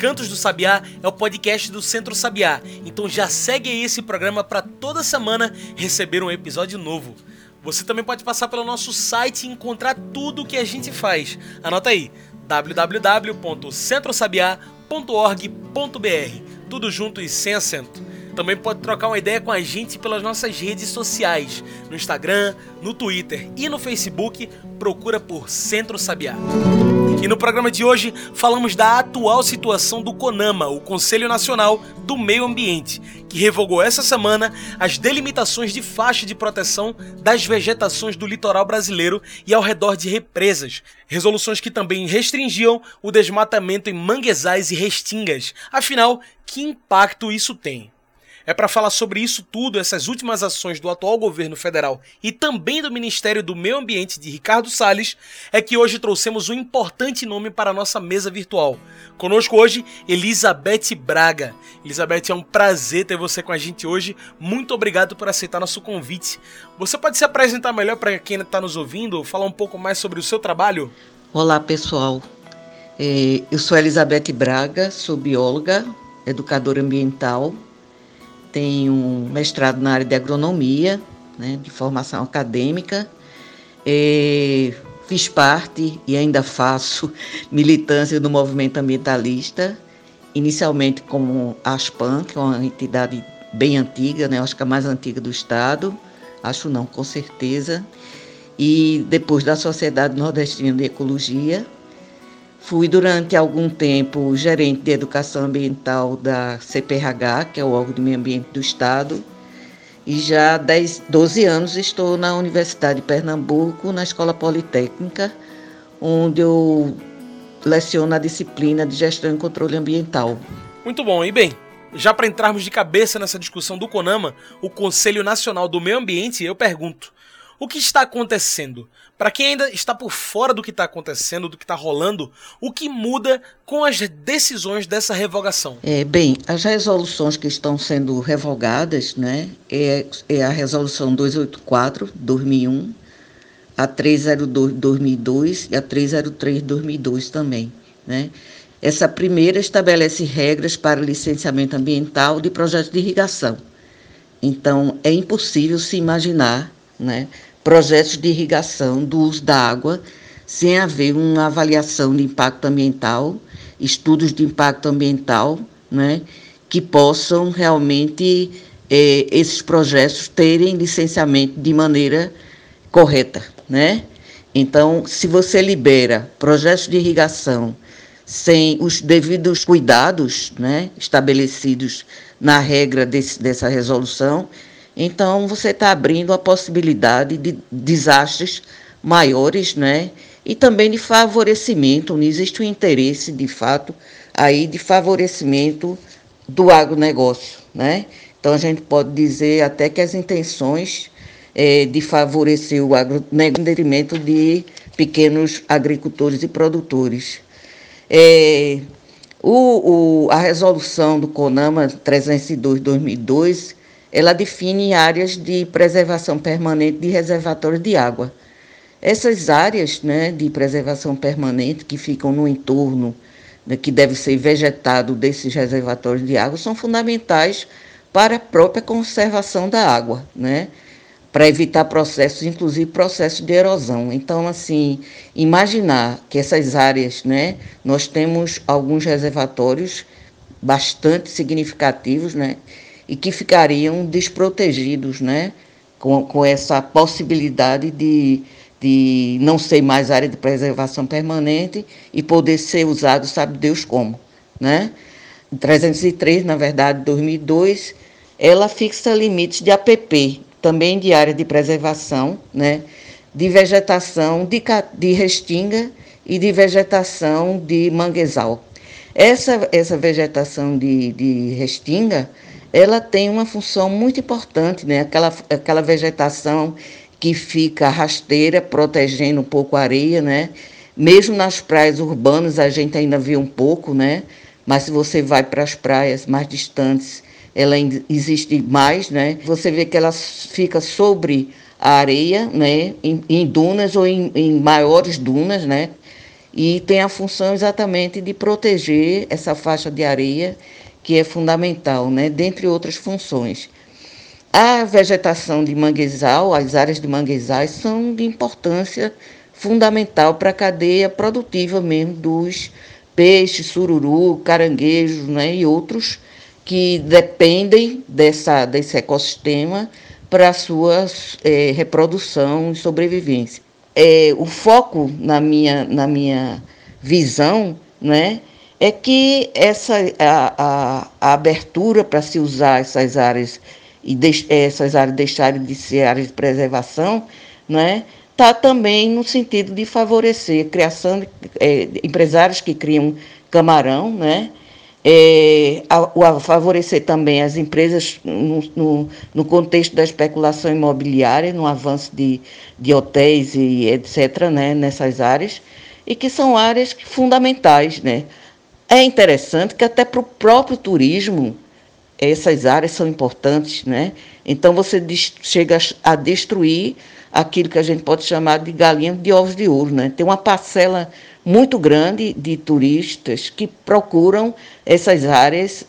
Cantos do Sabiá é o podcast do Centro Sabiá, então já segue esse programa para toda semana receber um episódio novo. Você também pode passar pelo nosso site e encontrar tudo o que a gente faz. Anota aí www.centrosabiá.org.br tudo junto e sem acento. Também pode trocar uma ideia com a gente pelas nossas redes sociais, no Instagram, no Twitter e no Facebook, procura por Centro Sabiá. E no programa de hoje falamos da atual situação do CONAMA, o Conselho Nacional do Meio Ambiente, que revogou essa semana as delimitações de faixa de proteção das vegetações do litoral brasileiro e ao redor de represas, resoluções que também restringiam o desmatamento em manguezais e restingas. Afinal, que impacto isso tem? É para falar sobre isso tudo, essas últimas ações do atual governo federal e também do Ministério do Meio Ambiente de Ricardo Salles, é que hoje trouxemos um importante nome para a nossa mesa virtual. Conosco hoje, Elizabeth Braga. Elizabeth, é um prazer ter você com a gente hoje. Muito obrigado por aceitar nosso convite. Você pode se apresentar melhor para quem está nos ouvindo, falar um pouco mais sobre o seu trabalho? Olá, pessoal. É, eu sou Elizabeth Braga, sou bióloga, educadora ambiental tenho um mestrado na área de agronomia, né, de formação acadêmica. E fiz parte e ainda faço militância do movimento ambientalista, inicialmente como ASPAN, que é uma entidade bem antiga, né, acho que a mais antiga do estado, acho não, com certeza, e depois da Sociedade Nordestina de Ecologia, Fui durante algum tempo gerente de educação ambiental da CPRH, que é o órgão de meio ambiente do Estado, e já há 10, 12 anos estou na Universidade de Pernambuco, na Escola Politécnica, onde eu leciono a disciplina de gestão e controle ambiental. Muito bom, e bem, já para entrarmos de cabeça nessa discussão do CONAMA, o Conselho Nacional do Meio Ambiente, eu pergunto: o que está acontecendo? Para quem ainda está por fora do que está acontecendo, do que está rolando, o que muda com as decisões dessa revogação? É, bem, as resoluções que estão sendo revogadas, né, é, é a resolução 284 2001, a 302 2002 e a 303 2002 também, né? Essa primeira estabelece regras para licenciamento ambiental de projetos de irrigação. Então, é impossível se imaginar, né, projetos de irrigação do uso da água sem haver uma avaliação de impacto ambiental, estudos de impacto ambiental, né, que possam realmente eh, esses projetos terem licenciamento de maneira correta, né? Então, se você libera projetos de irrigação sem os devidos cuidados, né, estabelecidos na regra desse, dessa resolução, então, você está abrindo a possibilidade de desastres maiores, né? E também de favorecimento, não existe um interesse, de fato, aí de favorecimento do agronegócio, né? Então, a gente pode dizer até que as intenções é, de favorecer o agronegócio de pequenos agricultores e produtores. É, o, o, a resolução do CONAMA 302-2002 ela define áreas de preservação permanente de reservatórios de água. Essas áreas né, de preservação permanente que ficam no entorno, né, que deve ser vegetado desses reservatórios de água, são fundamentais para a própria conservação da água, né? para evitar processos, inclusive processos de erosão. Então, assim, imaginar que essas áreas, né, nós temos alguns reservatórios bastante significativos, né, e que ficariam desprotegidos, né? Com, com essa possibilidade de, de não ser mais área de preservação permanente e poder ser usado, sabe Deus como, né? 303, na verdade, 2002, ela fixa limites de APP, também de área de preservação, né? De vegetação de, de restinga e de vegetação de manguezal. Essa, essa vegetação de, de restinga, ela tem uma função muito importante, né? aquela, aquela vegetação que fica rasteira, protegendo um pouco a areia, né? Mesmo nas praias urbanas a gente ainda vê um pouco, né? Mas se você vai para as praias mais distantes, ela existe mais, né? Você vê que ela fica sobre a areia, né? Em, em dunas ou em, em maiores dunas, né? E tem a função exatamente de proteger essa faixa de areia que é fundamental, né? dentre outras funções. A vegetação de manguezal, as áreas de manguezais, são de importância fundamental para a cadeia produtiva mesmo dos peixes, sururu, caranguejos né? e outros que dependem dessa, desse ecossistema para a sua é, reprodução e sobrevivência. É, o foco na minha, na minha visão né, é que essa a, a, a abertura para se usar essas áreas e de, essas áreas deixarem de ser áreas de preservação, né, está também no sentido de favorecer a criação de é, empresários que criam camarão, né, é, a, a, favorecer também as empresas no, no, no, contexto da especulação imobiliária, no avanço de, de hotéis e etc., né, nessas áreas, e que são áreas fundamentais, né, é interessante que até para o próprio turismo essas áreas são importantes, né? Então você chega a destruir aquilo que a gente pode chamar de galinha de ovos de ouro, né? Tem uma parcela muito grande de turistas que procuram essas áreas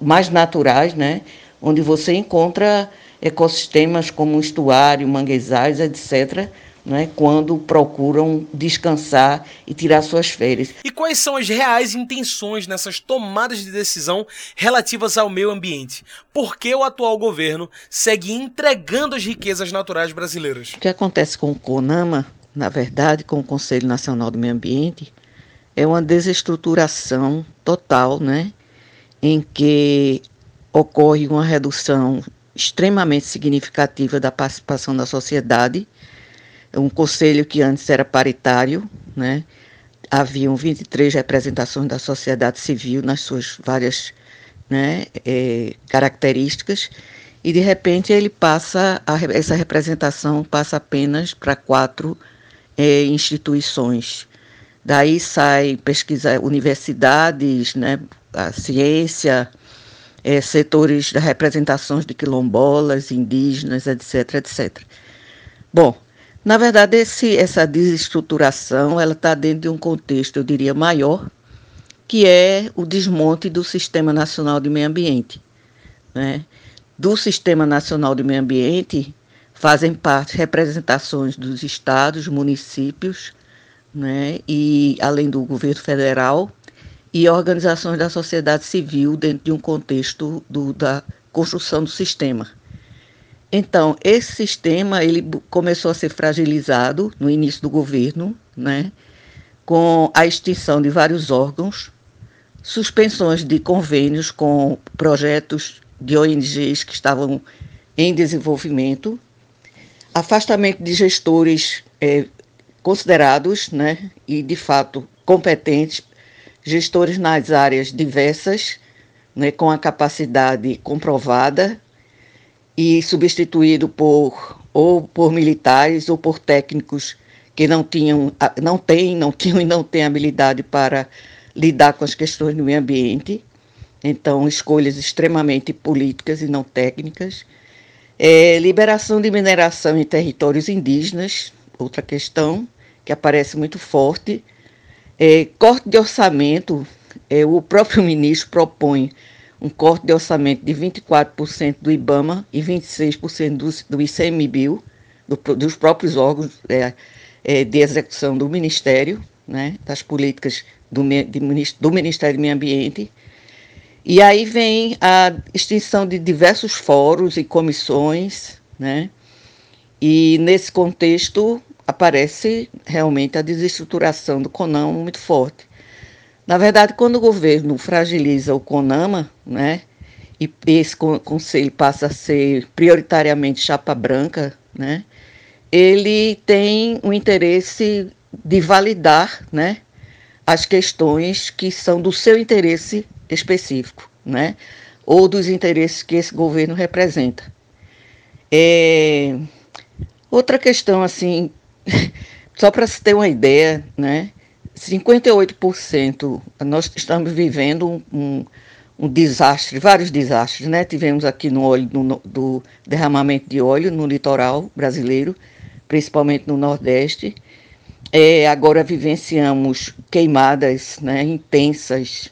mais naturais, né? Onde você encontra ecossistemas como estuário, manguezais, etc., né, quando procuram descansar e tirar suas férias. E quais são as reais intenções nessas tomadas de decisão relativas ao meio ambiente? Por que o atual governo segue entregando as riquezas naturais brasileiras? O que acontece com o CONAMA, na verdade, com o Conselho Nacional do Meio Ambiente, é uma desestruturação total, né, em que ocorre uma redução extremamente significativa da participação da sociedade um conselho que antes era paritário, né? Haviam 23 representações da sociedade civil nas suas várias né, é, características, e de repente ele passa, a, essa representação passa apenas para quatro é, instituições. Daí sai pesquisa, universidades, né, a ciência, é, setores das representações de quilombolas, indígenas, etc, etc. Bom, na verdade, esse, essa desestruturação ela está dentro de um contexto, eu diria, maior, que é o desmonte do Sistema Nacional de Meio Ambiente. Né? Do Sistema Nacional de Meio Ambiente fazem parte representações dos estados, municípios, né? e além do governo federal, e organizações da sociedade civil dentro de um contexto do, da construção do sistema. Então, esse sistema ele começou a ser fragilizado no início do governo, né, com a extinção de vários órgãos, suspensões de convênios com projetos de ONGs que estavam em desenvolvimento, afastamento de gestores é, considerados né, e, de fato, competentes, gestores nas áreas diversas, né, com a capacidade comprovada e substituído por ou por militares ou por técnicos que não tinham, não têm, não tinham e não têm habilidade para lidar com as questões do meio ambiente. Então, escolhas extremamente políticas e não técnicas. É, liberação de mineração em territórios indígenas, outra questão que aparece muito forte. É, corte de orçamento, é, o próprio ministro propõe um corte de orçamento de 24% do IBAMA e 26% do, do ICMBio, do, dos próprios órgãos é, é, de execução do Ministério, né, das políticas do, de, do Ministério do Meio Ambiente. E aí vem a extinção de diversos fóruns e comissões, né, e nesse contexto aparece realmente a desestruturação do CONAM muito forte. Na verdade, quando o governo fragiliza o CONAMA, né, e esse conselho passa a ser prioritariamente chapa branca, né, ele tem o interesse de validar, né, as questões que são do seu interesse específico, né? ou dos interesses que esse governo representa. É... Outra questão, assim, só para se ter uma ideia, né? 58%, nós estamos vivendo um, um, um, desastre, vários desastres, né? Tivemos aqui no óleo, no, do derramamento de óleo no litoral brasileiro, principalmente no Nordeste. É, agora vivenciamos queimadas né, intensas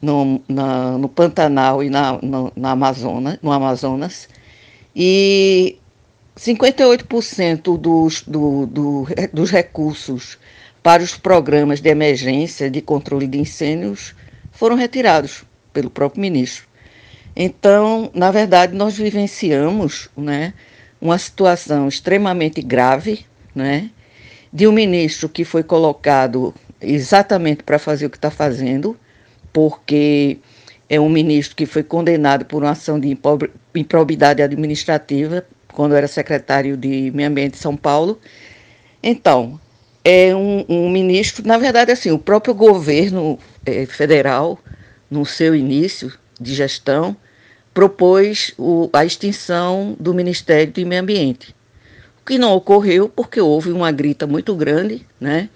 no, na, no Pantanal e na, no, na Amazônia, no Amazonas. E 58% dos, do, do, dos recursos para os programas de emergência de controle de incêndios foram retirados pelo próprio ministro. Então, na verdade, nós vivenciamos né, uma situação extremamente grave né, de um ministro que foi colocado exatamente para fazer o que está fazendo, porque é um ministro que foi condenado por uma ação de improbidade administrativa quando era secretário de Meio Ambiente de São Paulo. Então, é um, um ministro, na verdade, assim, o próprio governo é, federal, no seu início de gestão, propôs o, a extinção do Ministério do Meio Ambiente, o que não ocorreu porque houve uma grita muito grande, né?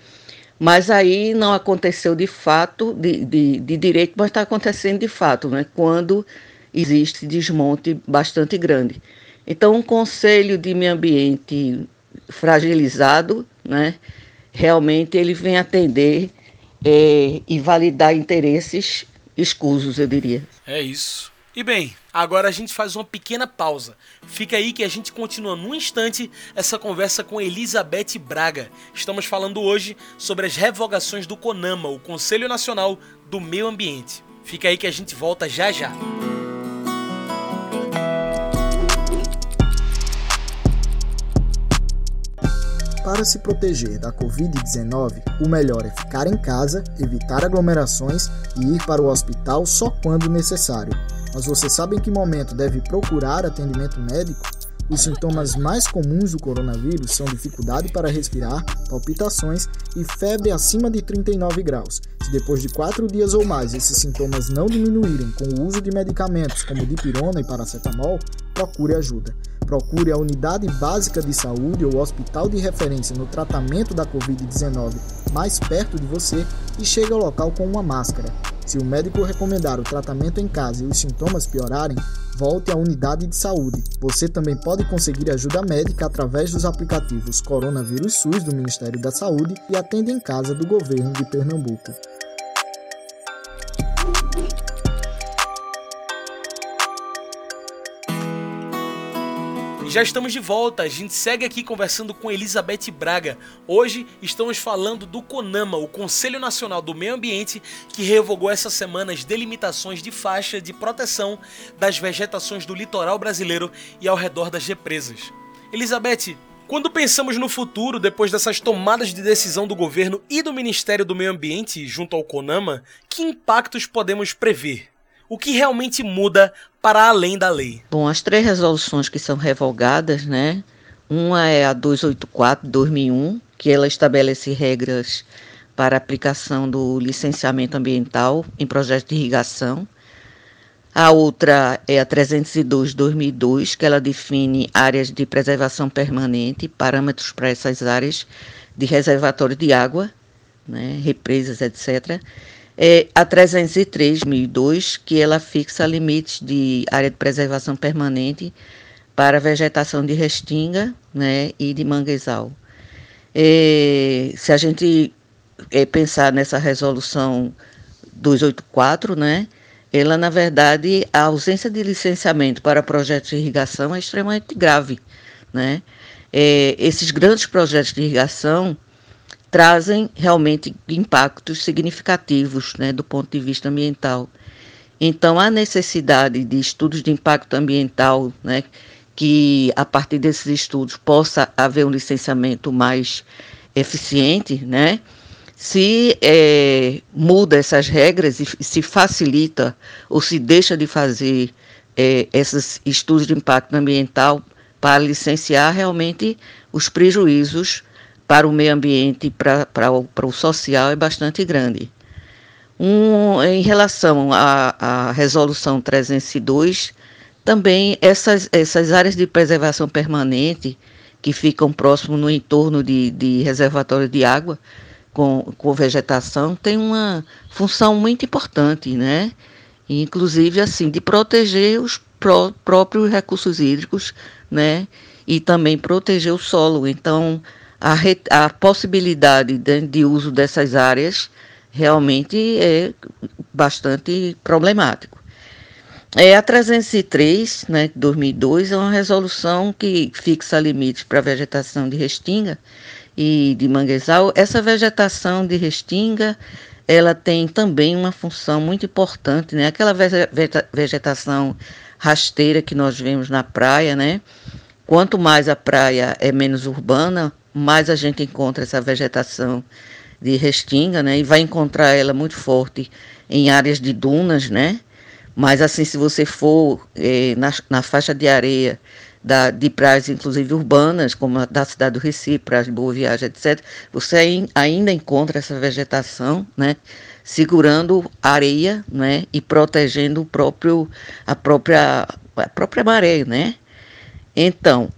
Mas aí não aconteceu de fato, de, de, de direito, mas está acontecendo de fato, né? Quando existe desmonte bastante grande. Então, um conselho de meio ambiente fragilizado, né? Realmente ele vem atender é, e validar interesses escusos, eu diria. É isso. E bem, agora a gente faz uma pequena pausa. Fica aí que a gente continua num instante essa conversa com Elizabeth Braga. Estamos falando hoje sobre as revogações do CONAMA, o Conselho Nacional do Meio Ambiente. Fica aí que a gente volta já já. Para se proteger da Covid-19, o melhor é ficar em casa, evitar aglomerações e ir para o hospital só quando necessário. Mas você sabe em que momento deve procurar atendimento médico? Os sintomas mais comuns do coronavírus são dificuldade para respirar, palpitações e febre acima de 39 graus. Se depois de quatro dias ou mais esses sintomas não diminuírem com o uso de medicamentos como dipirona e paracetamol, procure ajuda. Procure a unidade básica de saúde ou hospital de referência no tratamento da Covid-19 mais perto de você e chegue ao local com uma máscara. Se o médico recomendar o tratamento em casa e os sintomas piorarem, volte à unidade de saúde. Você também pode conseguir ajuda médica através dos aplicativos Coronavírus SUS do Ministério da Saúde e Atenda em Casa do Governo de Pernambuco. Já estamos de volta, a gente segue aqui conversando com Elizabeth Braga. Hoje estamos falando do CONAMA, o Conselho Nacional do Meio Ambiente, que revogou essa semana as delimitações de faixa de proteção das vegetações do litoral brasileiro e ao redor das represas. Elizabeth, quando pensamos no futuro, depois dessas tomadas de decisão do governo e do Ministério do Meio Ambiente junto ao CONAMA, que impactos podemos prever? O que realmente muda para além da lei? Bom, as três resoluções que são revogadas, né? Uma é a 284/2001, que ela estabelece regras para aplicação do licenciamento ambiental em projetos de irrigação. A outra é a 302/2002, que ela define áreas de preservação permanente, parâmetros para essas áreas de reservatório de água, né, represas, etc é a 303.002, que ela fixa limites de área de preservação permanente para vegetação de restinga né, e de manguezal. É, se a gente é, pensar nessa resolução 284, né, ela, na verdade, a ausência de licenciamento para projetos de irrigação é extremamente grave. Né? É, esses grandes projetos de irrigação, trazem realmente impactos significativos né, do ponto de vista ambiental. Então, há necessidade de estudos de impacto ambiental, né, que a partir desses estudos possa haver um licenciamento mais eficiente, né? Se é, muda essas regras e se facilita ou se deixa de fazer é, esses estudos de impacto ambiental para licenciar realmente os prejuízos para o meio ambiente e para, para, o, para o social é bastante grande. Um, em relação à, à resolução 302, também essas, essas áreas de preservação permanente que ficam próximo no entorno de, de reservatórios de água com, com vegetação têm uma função muito importante, né? Inclusive assim de proteger os pró próprios recursos hídricos, né? E também proteger o solo. Então a, re, a possibilidade de, de uso dessas áreas realmente é bastante problemático. É, a 303, né, 2002, é uma resolução que fixa limites para a vegetação de restinga e de manguezal. Essa vegetação de restinga, ela tem também uma função muito importante, né? Aquela vegetação rasteira que nós vemos na praia, né? Quanto mais a praia é menos urbana, mais a gente encontra essa vegetação de restinga, né? E vai encontrar ela muito forte em áreas de dunas, né? Mas assim, se você for eh, na, na faixa de areia da, de praias, inclusive urbanas, como a da cidade do Recife, praias de Boa Viagem, etc., você ainda encontra essa vegetação, né? Segurando areia, né? E protegendo o próprio, a própria, a própria maré, né? Então,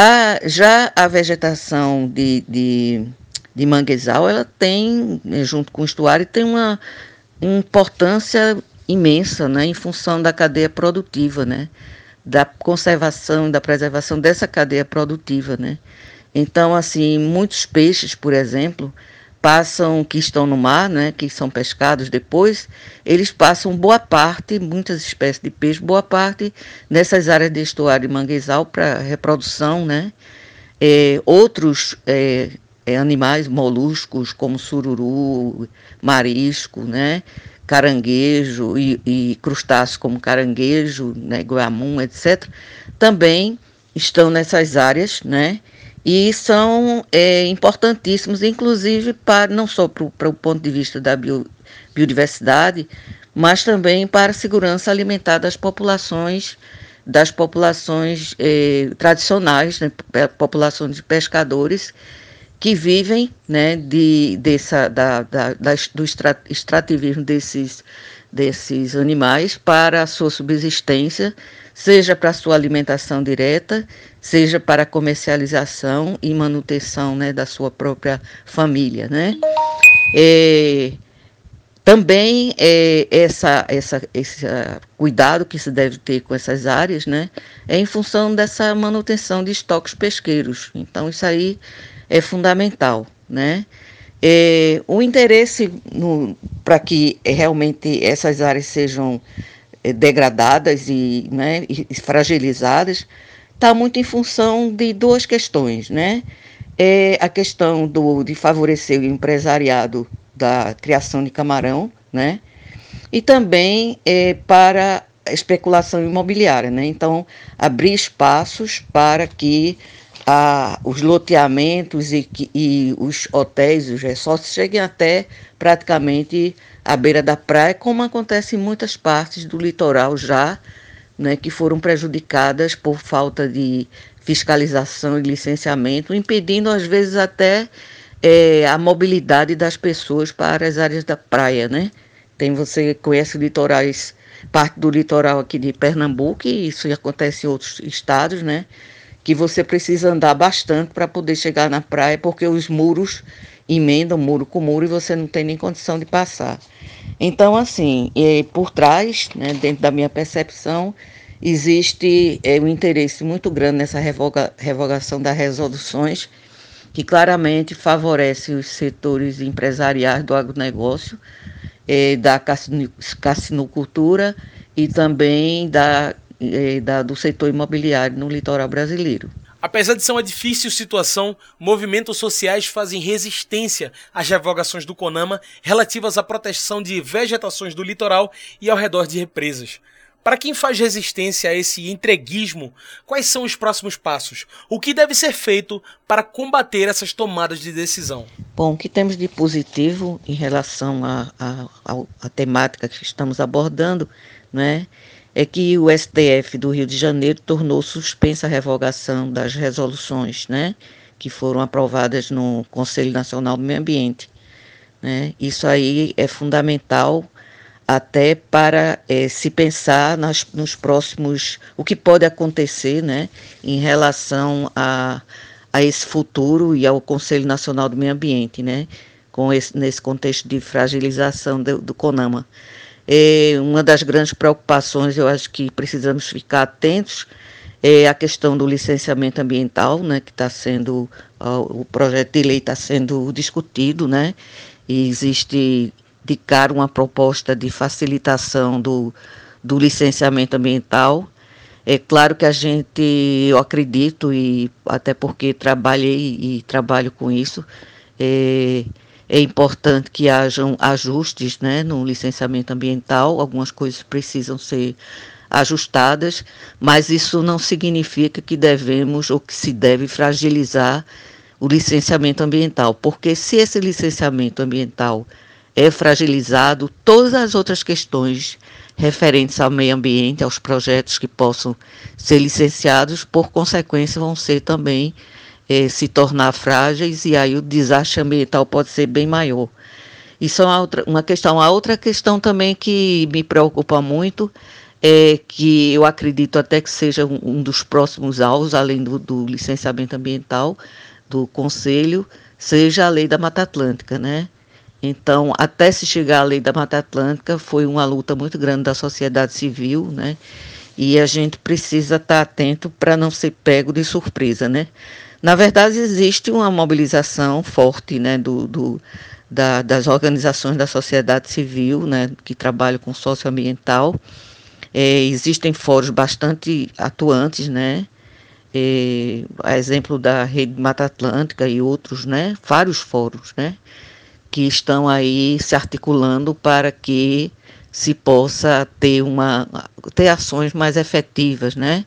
a, já a vegetação de, de, de manguezal, ela tem, junto com o estuário, tem uma importância imensa, né, em função da cadeia produtiva, né, da conservação e da preservação dessa cadeia produtiva, né. Então, assim, muitos peixes, por exemplo, passam que estão no mar, né, que são pescados depois, eles passam boa parte, muitas espécies de peixe, boa parte nessas áreas de estuário e manguezal para reprodução, né. É, outros é, é, animais moluscos como sururu, marisco, né, caranguejo e, e crustáceos como caranguejo, né, guamum, etc., também estão nessas áreas, né? E são é, importantíssimos, inclusive, para não só para o ponto de vista da bio, biodiversidade, mas também para a segurança alimentar das populações, das populações é, tradicionais, né, populações de pescadores que vivem né, de, dessa, da, da, da, do extrativismo desses, desses animais para a sua subsistência, seja para sua alimentação direta, seja para comercialização e manutenção né, da sua própria família. Né? É, também é, essa, essa, esse uh, cuidado que se deve ter com essas áreas né, é em função dessa manutenção de estoques pesqueiros. Então, isso aí é fundamental, né? É, o interesse para que realmente essas áreas sejam degradadas e, né, e fragilizadas está muito em função de duas questões, né? É a questão do, de favorecer o empresariado da criação de camarão, né? E também é, para especulação imobiliária, né? Então, abrir espaços para que a, os loteamentos e, e os hotéis, os resorts cheguem até praticamente à beira da praia, como acontece em muitas partes do litoral já, né, que foram prejudicadas por falta de fiscalização e licenciamento, impedindo às vezes até é, a mobilidade das pessoas para as áreas da praia, né? Tem você conhece litorais, parte do litoral aqui de Pernambuco, e isso acontece em outros estados, né? que você precisa andar bastante para poder chegar na praia, porque os muros emendam muro com muro e você não tem nem condição de passar. Então, assim, é, por trás, né, dentro da minha percepção, existe é, um interesse muito grande nessa revoga, revogação das resoluções, que claramente favorece os setores empresariais do agronegócio, é, da cassinocultura e também da eh, da, do setor imobiliário no litoral brasileiro. Apesar de ser uma difícil situação, movimentos sociais fazem resistência às revogações do CONAMA relativas à proteção de vegetações do litoral e ao redor de represas. Para quem faz resistência a esse entreguismo, quais são os próximos passos? O que deve ser feito para combater essas tomadas de decisão? Bom, o que temos de positivo em relação à temática que estamos abordando, né? é que o STF do Rio de Janeiro tornou suspensa a revogação das resoluções, né, que foram aprovadas no Conselho Nacional do Meio Ambiente, Né? Isso aí é fundamental até para é, se pensar nas, nos próximos, o que pode acontecer né, em relação a, a esse futuro e ao Conselho Nacional do Meio Ambiente, né, com esse, nesse contexto de fragilização do, do CONAMA. É, uma das grandes preocupações, eu acho que precisamos ficar atentos, é a questão do licenciamento ambiental, né, que está sendo, o projeto de lei está sendo discutido, né, e existe de cara uma proposta de facilitação do, do licenciamento ambiental. É claro que a gente, eu acredito, e até porque trabalhei e trabalho com isso, é, é importante que hajam ajustes né, no licenciamento ambiental, algumas coisas precisam ser ajustadas, mas isso não significa que devemos ou que se deve fragilizar o licenciamento ambiental, porque se esse licenciamento ambiental é fragilizado todas as outras questões referentes ao meio ambiente, aos projetos que possam ser licenciados, por consequência, vão ser também eh, se tornar frágeis e aí o desastre ambiental pode ser bem maior. Isso é uma, outra, uma questão. A outra questão também que me preocupa muito é que eu acredito até que seja um, um dos próximos alvos, além do, do licenciamento ambiental do Conselho, seja a lei da Mata Atlântica, né? Então, até se chegar à lei da Mata Atlântica, foi uma luta muito grande da sociedade civil, né? E a gente precisa estar atento para não ser pego de surpresa, né? Na verdade, existe uma mobilização forte, né, do, do da, das organizações da sociedade civil, né, que trabalham com socioambiental. É, existem fóruns bastante atuantes, né? É, a exemplo da Rede Mata Atlântica e outros, né? Vários fóruns, né? que estão aí se articulando para que se possa ter uma ter ações mais efetivas, né?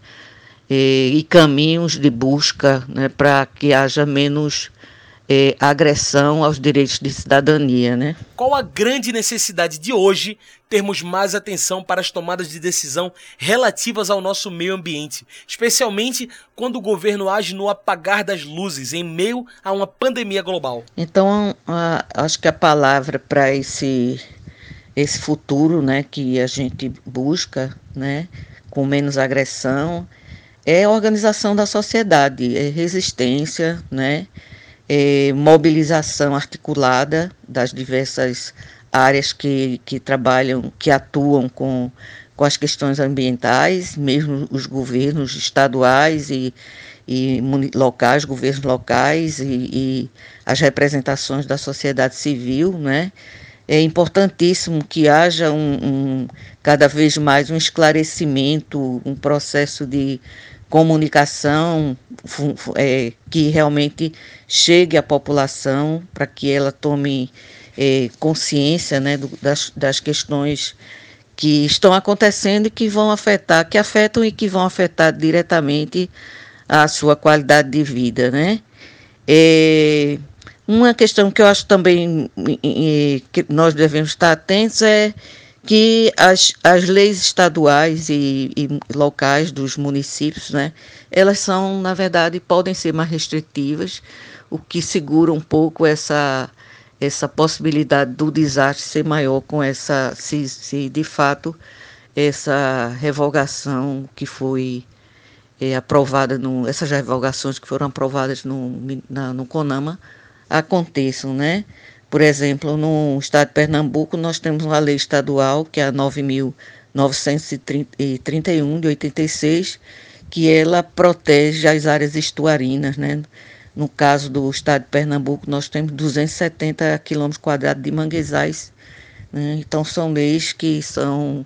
E, e caminhos de busca, né, para que haja menos é, agressão aos direitos de cidadania, né? Qual a grande necessidade de hoje termos mais atenção para as tomadas de decisão relativas ao nosso meio ambiente, especialmente quando o governo age no apagar das luzes em meio a uma pandemia global? Então, acho que a palavra para esse esse futuro, né, que a gente busca, né, com menos agressão, é organização da sociedade, é resistência, né? é, mobilização articulada das diversas áreas que, que trabalham, que atuam com, com as questões ambientais, mesmo os governos estaduais e, e locais, governos locais e, e, as representações da sociedade civil, né? É importantíssimo que haja um, um cada vez mais um esclarecimento, um processo de comunicação é, que realmente chegue à população para que ela tome é, consciência né, do, das, das questões que estão acontecendo e que vão afetar, que afetam e que vão afetar diretamente a sua qualidade de vida, né? É, uma questão que eu acho também que nós devemos estar atentos é que as, as leis estaduais e, e, locais dos municípios, né, elas são, na verdade, podem ser mais restritivas, o que segura um pouco essa, essa possibilidade do desastre ser maior com essa, se, se de fato essa revogação que foi é, aprovada, no, essas revogações que foram aprovadas no, na, no CONAMA aconteçam, né? Por exemplo, no estado de Pernambuco, nós temos uma lei estadual, que é a 9.931 de 86, que ela protege as áreas estuarinas, né? No caso do estado de Pernambuco, nós temos 270 quilômetros quadrados de manguezais. Né? Então, são leis que são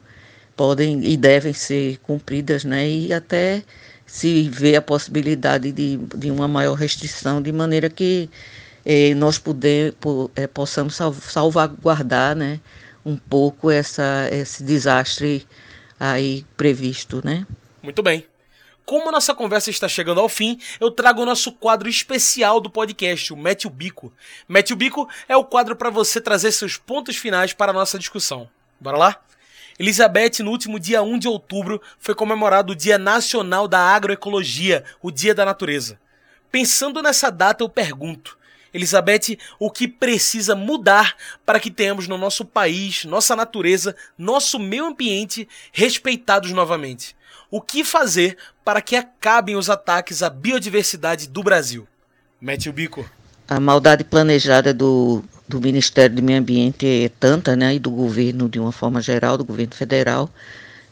podem e devem ser cumpridas, né? E até se vê a possibilidade de, de uma maior restrição, de maneira que nós poder, por, eh, possamos salvaguardar né, um pouco essa, esse desastre aí previsto. Né? Muito bem. Como nossa conversa está chegando ao fim, eu trago o nosso quadro especial do podcast, o Mete o Bico. Mete o Bico é o quadro para você trazer seus pontos finais para a nossa discussão. Bora lá? Elizabeth, no último dia 1 de outubro, foi comemorado o Dia Nacional da Agroecologia, o Dia da Natureza. Pensando nessa data, eu pergunto: Elizabeth, o que precisa mudar para que tenhamos no nosso país, nossa natureza, nosso meio ambiente respeitados novamente? O que fazer para que acabem os ataques à biodiversidade do Brasil? Mete o bico. A maldade planejada do, do Ministério do Meio Ambiente é tanta, né, e do governo de uma forma geral, do governo federal,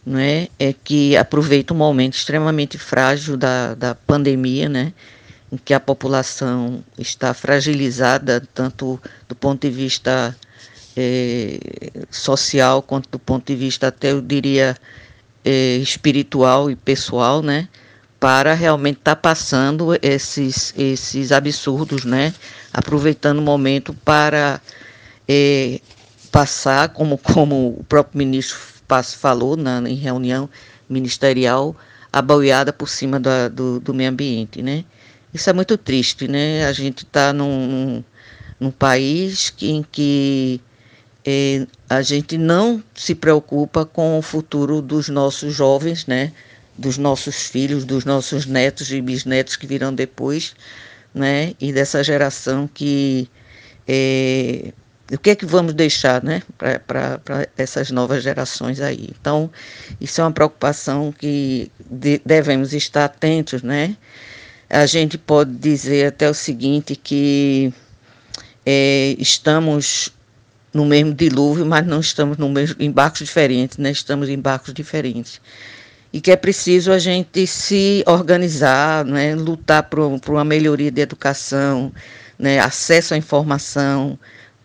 não é, é que aproveita um momento extremamente frágil da, da pandemia, né, em que a população está fragilizada tanto do ponto de vista é, social quanto do ponto de vista até eu diria é, espiritual e pessoal, né, para realmente estar tá passando esses esses absurdos, né, aproveitando o momento para é, passar como como o próprio ministro falou na, em reunião ministerial, a boiada por cima da, do, do meio ambiente, né? Isso é muito triste, né? A gente está num, num, país em que é, a gente não se preocupa com o futuro dos nossos jovens, né? Dos nossos filhos, dos nossos netos e bisnetos que virão depois, né? E dessa geração que é, o que é que vamos deixar né, para essas novas gerações aí. Então, isso é uma preocupação que de, devemos estar atentos, né? A gente pode dizer até o seguinte, que é, estamos no mesmo dilúvio, mas não estamos no mesmo, em barcos diferentes, né? estamos em barcos diferentes. E que é preciso a gente se organizar, né? lutar por, uma melhoria de educação, né? acesso à informação,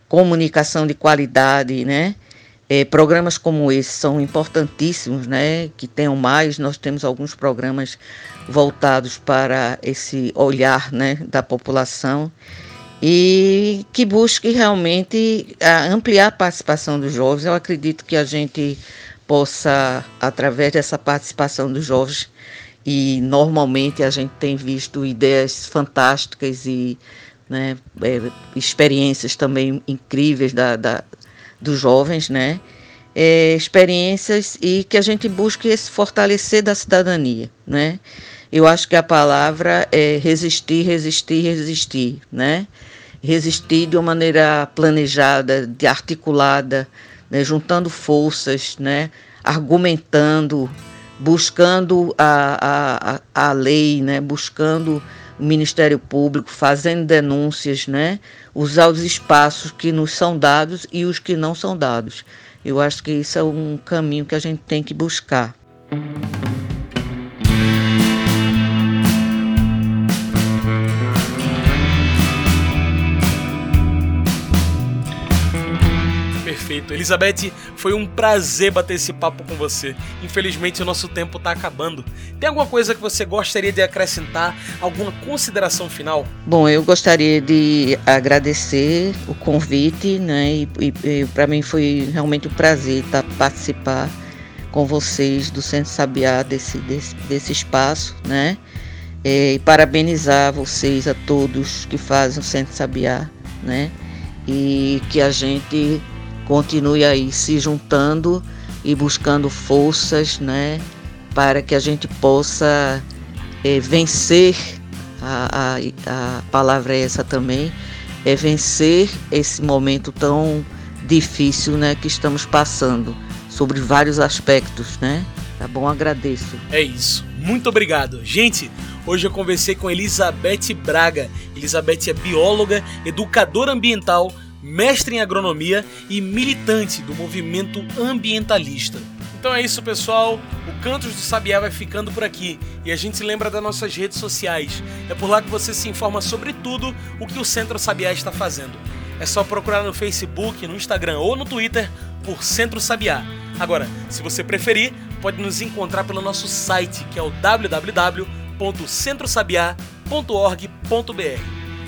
comunicação de qualidade, né? É, programas como esse são importantíssimos, né? Que tenham mais. Nós temos alguns programas voltados para esse olhar, né, da população e que busque realmente ampliar a participação dos jovens. Eu acredito que a gente possa, através dessa participação dos jovens, e normalmente a gente tem visto ideias fantásticas e né, é, experiências também incríveis da, da dos jovens, né, é, experiências e que a gente busque esse fortalecer da cidadania, né. Eu acho que a palavra é resistir, resistir, resistir, né, resistir de uma maneira planejada, de articulada, né, juntando forças, né, argumentando, buscando a, a, a lei, né, buscando o Ministério Público, fazendo denúncias, né? usar os espaços que nos são dados e os que não são dados. Eu acho que isso é um caminho que a gente tem que buscar. Elizabeth, foi um prazer bater esse papo com você. Infelizmente, o nosso tempo está acabando. Tem alguma coisa que você gostaria de acrescentar? Alguma consideração final? Bom, eu gostaria de agradecer o convite, né? E, e, e para mim foi realmente um prazer tá, participar com vocês do Centro Sabiá desse, desse, desse espaço, né? É, e parabenizar vocês a todos que fazem o Centro Sabiá, né? E que a gente continue aí se juntando e buscando forças, né, para que a gente possa é, vencer, a, a, a palavra é essa também, é vencer esse momento tão difícil, né, que estamos passando, sobre vários aspectos, né? Tá bom? Agradeço. É isso. Muito obrigado. Gente, hoje eu conversei com Elizabeth Braga. Elizabeth é bióloga, educadora ambiental, mestre em agronomia e militante do movimento ambientalista. Então é isso, pessoal. O Cantos do Sabiá vai ficando por aqui e a gente se lembra das nossas redes sociais. É por lá que você se informa sobre tudo o que o Centro Sabiá está fazendo. É só procurar no Facebook, no Instagram ou no Twitter por Centro Sabiá. Agora, se você preferir, pode nos encontrar pelo nosso site, que é o www.centrosabiá.org.br.